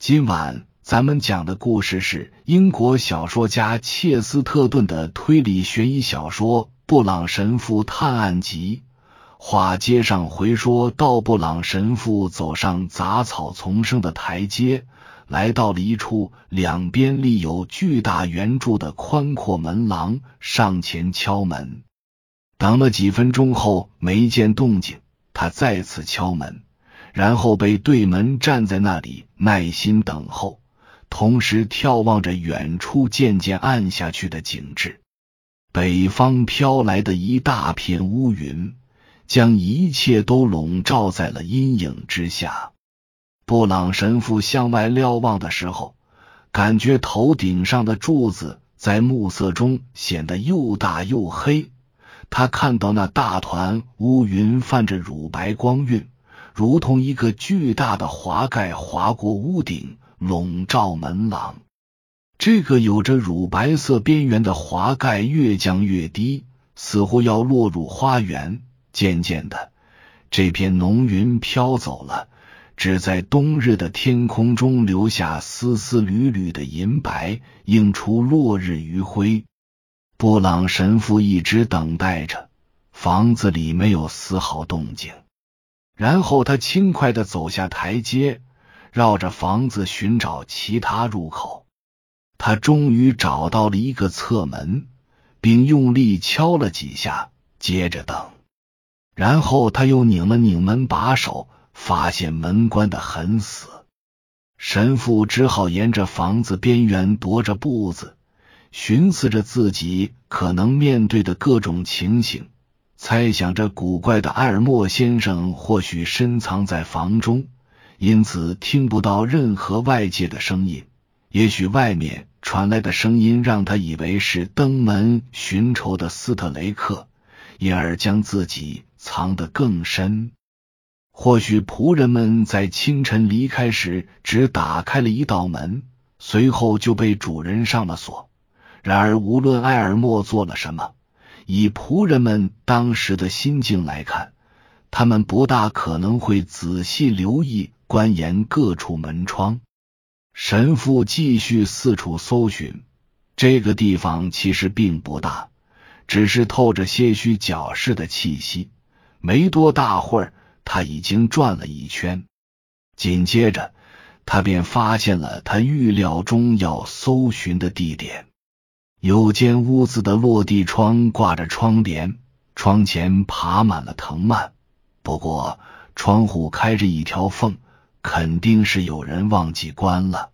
今晚咱们讲的故事是英国小说家切斯特顿的推理悬疑小说《布朗神父探案集》。话接上回说到，布朗神父走上杂草丛生的台阶，来到了一处两边立有巨大圆柱的宽阔门廊，上前敲门。等了几分钟后，没见动静，他再次敲门，然后被对门站在那里耐心等候，同时眺望着远处渐渐暗下去的景致。北方飘来的一大片乌云。将一切都笼罩在了阴影之下。布朗神父向外瞭望的时候，感觉头顶上的柱子在暮色中显得又大又黑。他看到那大团乌云泛着乳白光晕，如同一个巨大的华盖划过屋顶，笼罩门廊。这个有着乳白色边缘的华盖越降越低，似乎要落入花园。渐渐的，这片浓云飘走了，只在冬日的天空中留下丝丝缕缕的银白，映出落日余晖。布朗神父一直等待着，房子里没有丝毫动静。然后他轻快的走下台阶，绕着房子寻找其他入口。他终于找到了一个侧门，并用力敲了几下，接着等。然后他又拧了拧门把手，发现门关的很死。神父只好沿着房子边缘踱着步子，寻思着自己可能面对的各种情形，猜想着古怪的埃尔莫先生或许深藏在房中，因此听不到任何外界的声音。也许外面传来的声音让他以为是登门寻仇的斯特雷克，因而将自己。藏得更深。或许仆人们在清晨离开时只打开了一道门，随后就被主人上了锁。然而，无论埃尔默做了什么，以仆人们当时的心境来看，他们不大可能会仔细留意、关严各处门窗。神父继续四处搜寻，这个地方其实并不大，只是透着些许矫饰的气息。没多大会儿，他已经转了一圈。紧接着，他便发现了他预料中要搜寻的地点。有间屋子的落地窗挂着窗帘，窗前爬满了藤蔓。不过，窗户开着一条缝，肯定是有人忘记关了。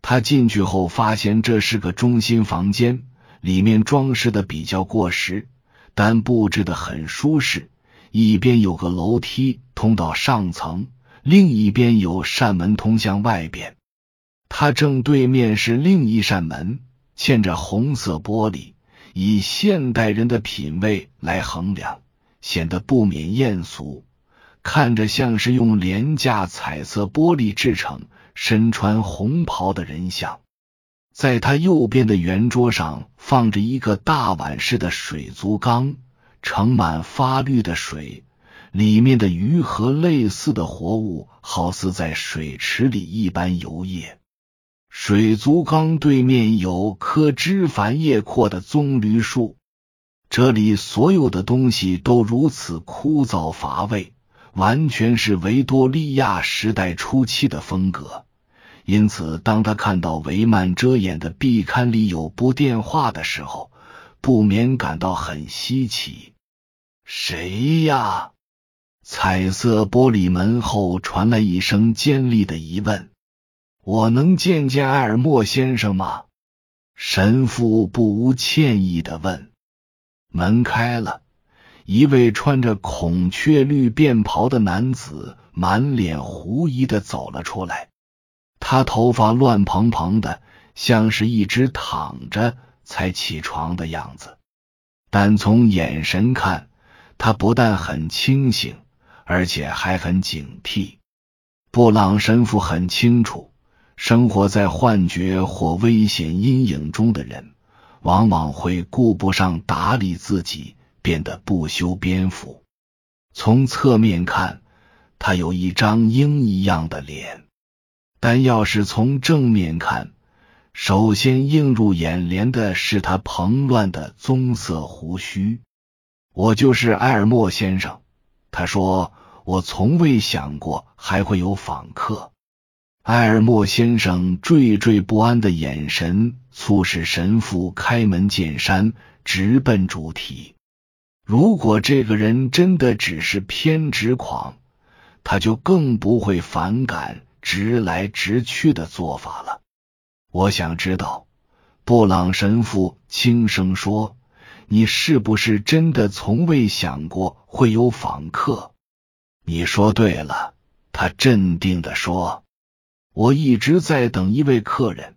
他进去后发现这是个中心房间，里面装饰的比较过时，但布置的很舒适。一边有个楼梯通到上层，另一边有扇门通向外边。他正对面是另一扇门，嵌着红色玻璃。以现代人的品味来衡量，显得不免艳俗，看着像是用廉价彩色玻璃制成、身穿红袍的人像。在他右边的圆桌上放着一个大碗式的水族缸。盛满发绿的水，里面的鱼和类似的活物，好似在水池里一般游曳。水族缸对面有棵枝繁叶阔的棕榈树。这里所有的东西都如此枯燥乏味，完全是维多利亚时代初期的风格。因此，当他看到帷幔遮掩的壁龛里有部电话的时候，不免感到很稀奇。谁呀？彩色玻璃门后传来一声尖利的疑问：“我能见见埃尔默先生吗？”神父不无歉意的问。门开了，一位穿着孔雀绿便袍的男子满脸狐疑的走了出来。他头发乱蓬蓬的，像是一直躺着才起床的样子，但从眼神看。他不但很清醒，而且还很警惕。布朗神父很清楚，生活在幻觉或危险阴影中的人，往往会顾不上打理自己，变得不修边幅。从侧面看，他有一张鹰一样的脸。但要是从正面看，首先映入眼帘的是他蓬乱的棕色胡须。我就是埃尔默先生，他说。我从未想过还会有访客。埃尔默先生惴惴不安的眼神促使神父开门见山，直奔主题。如果这个人真的只是偏执狂，他就更不会反感直来直去的做法了。我想知道，布朗神父轻声说：“你是不是真的从未想过会有访客？”你说对了，他镇定的说：“我一直在等一位客人，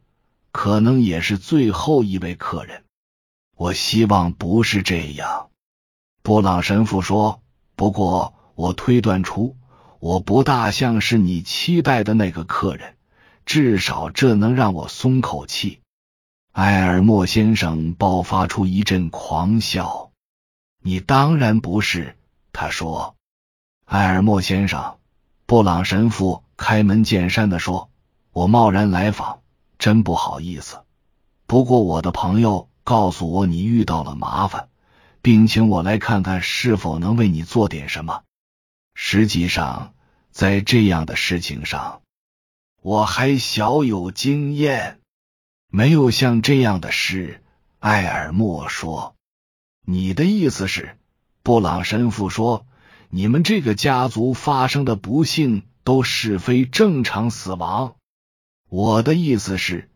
可能也是最后一位客人。我希望不是这样。”布朗神父说：“不过我推断出，我不大像是你期待的那个客人，至少这能让我松口气。”埃尔默先生爆发出一阵狂笑：“你当然不是。”他说。埃尔默先生，布朗神父开门见山的说：“我贸然来访，真不好意思。不过我的朋友告诉我你遇到了麻烦，并请我来看看是否能为你做点什么。实际上，在这样的事情上，我还小有经验，没有像这样的事。”埃尔默说：“你的意思是？”布朗神父说。你们这个家族发生的不幸都是非正常死亡。我的意思是，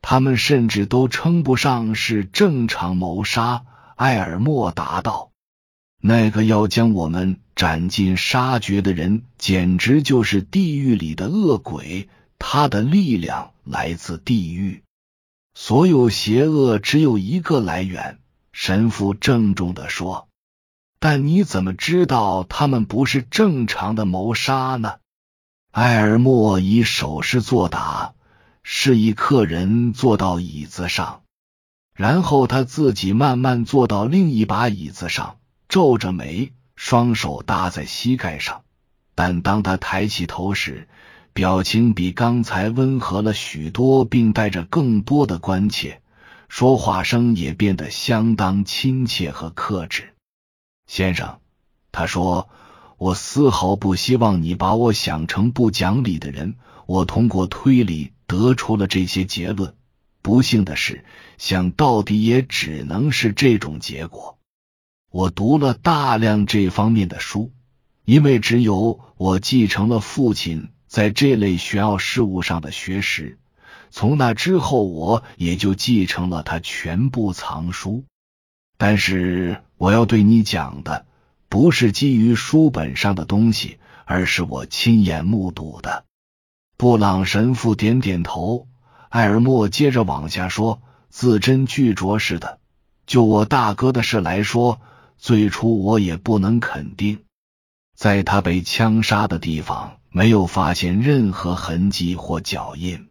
他们甚至都称不上是正常谋杀。埃尔默答道：“那个要将我们斩尽杀绝的人，简直就是地狱里的恶鬼。他的力量来自地狱。所有邪恶只有一个来源。”神父郑重的说。但你怎么知道他们不是正常的谋杀呢？埃尔默以手势作答，示意客人坐到椅子上，然后他自己慢慢坐到另一把椅子上，皱着眉，双手搭在膝盖上。但当他抬起头时，表情比刚才温和了许多，并带着更多的关切，说话声也变得相当亲切和克制。先生，他说：“我丝毫不希望你把我想成不讲理的人。我通过推理得出了这些结论。不幸的是，想到底也只能是这种结果。我读了大量这方面的书，因为只有我继承了父亲在这类玄奥事物上的学识。从那之后，我也就继承了他全部藏书。”但是我要对你讲的不是基于书本上的东西，而是我亲眼目睹的。布朗神父点点头，艾尔默接着往下说：“字斟句酌似的。就我大哥的事来说，最初我也不能肯定，在他被枪杀的地方没有发现任何痕迹或脚印，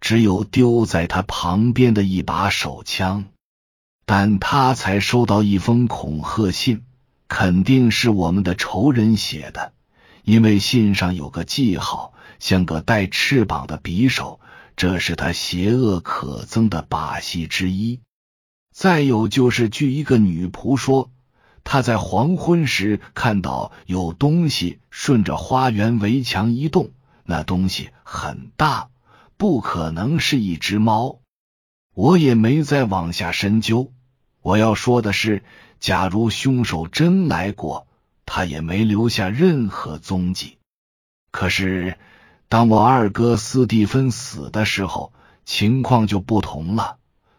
只有丢在他旁边的一把手枪。”但他才收到一封恐吓信，肯定是我们的仇人写的，因为信上有个记号，像个带翅膀的匕首，这是他邪恶可憎的把戏之一。再有就是，据一个女仆说，她在黄昏时看到有东西顺着花园围墙移动，那东西很大，不可能是一只猫。我也没再往下深究。我要说的是，假如凶手真来过，他也没留下任何踪迹。可是，当我二哥斯蒂芬死的时候，情况就不同了。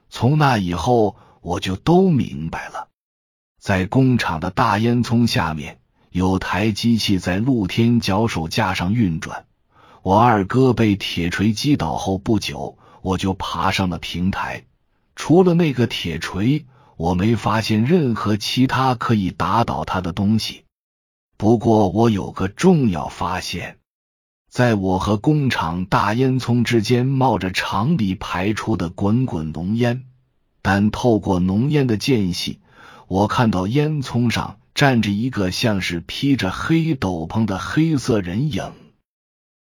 从那以后，我就都明白了。在工厂的大烟囱下面，有台机器在露天脚手架上运转。我二哥被铁锤击倒后不久，我就爬上了平台。除了那个铁锤。我没发现任何其他可以打倒他的东西。不过，我有个重要发现：在我和工厂大烟囱之间冒着厂里排出的滚滚浓烟，但透过浓烟的间隙，我看到烟囱上站着一个像是披着黑斗篷的黑色人影。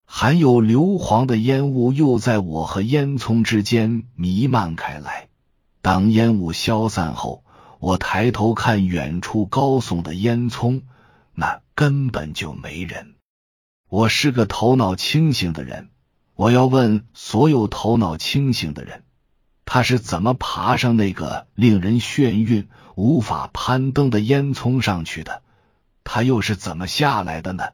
含有硫磺的烟雾又在我和烟囱之间弥漫开来。当烟雾消散后，我抬头看远处高耸的烟囱，那根本就没人。我是个头脑清醒的人，我要问所有头脑清醒的人：他是怎么爬上那个令人眩晕、无法攀登的烟囱上去的？他又是怎么下来的呢？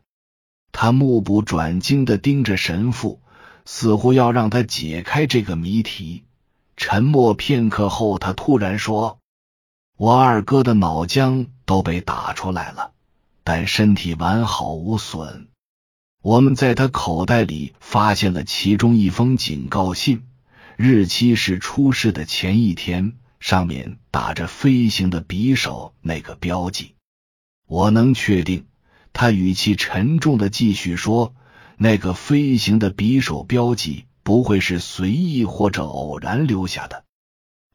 他目不转睛的盯着神父，似乎要让他解开这个谜题。沉默片刻后，他突然说：“我二哥的脑浆都被打出来了，但身体完好无损。我们在他口袋里发现了其中一封警告信，日期是出事的前一天，上面打着飞行的匕首那个标记。我能确定。”他语气沉重的继续说：“那个飞行的匕首标记不会是随意或者偶然留下的，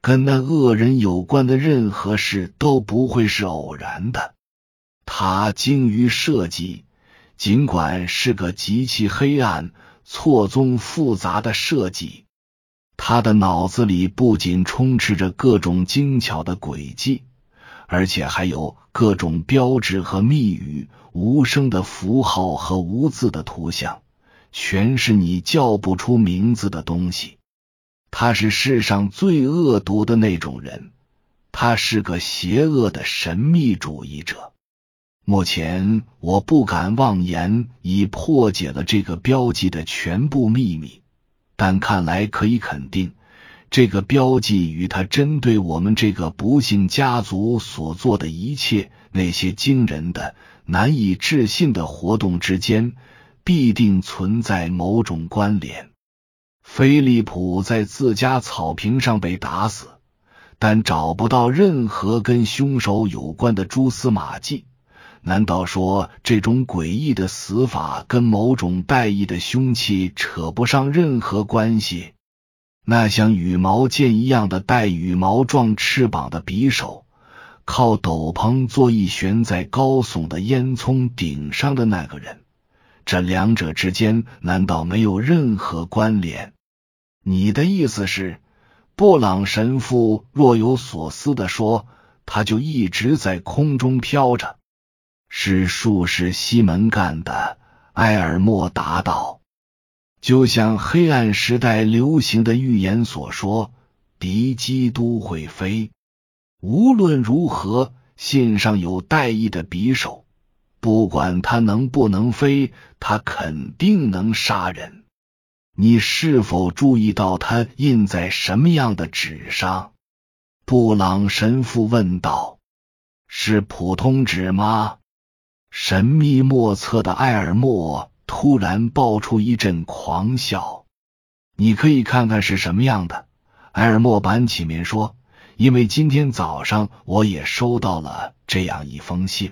跟那恶人有关的任何事都不会是偶然的。他精于设计，尽管是个极其黑暗、错综复杂的设计。他的脑子里不仅充斥着各种精巧的轨迹。”而且还有各种标志和密语、无声的符号和无字的图像，全是你叫不出名字的东西。他是世上最恶毒的那种人，他是个邪恶的神秘主义者。目前我不敢妄言已破解了这个标记的全部秘密，但看来可以肯定。这个标记与他针对我们这个不幸家族所做的一切那些惊人的、难以置信的活动之间，必定存在某种关联。菲利普在自家草坪上被打死，但找不到任何跟凶手有关的蛛丝马迹。难道说这种诡异的死法跟某种带异的凶器扯不上任何关系？那像羽毛剑一样的带羽毛状翅膀的匕首，靠斗篷座椅悬在高耸的烟囱顶上的那个人，这两者之间难道没有任何关联？你的意思是，布朗神父若有所思的说，他就一直在空中飘着，是术士西门干的？埃尔莫答道。就像黑暗时代流行的预言所说，敌机都会飞。无论如何，信上有带翼的匕首，不管它能不能飞，它肯定能杀人。你是否注意到它印在什么样的纸上？布朗神父问道。是普通纸吗？神秘莫测的埃尔莫。突然爆出一阵狂笑，你可以看看是什么样的。埃尔莫板起面说：“因为今天早上我也收到了这样一封信。”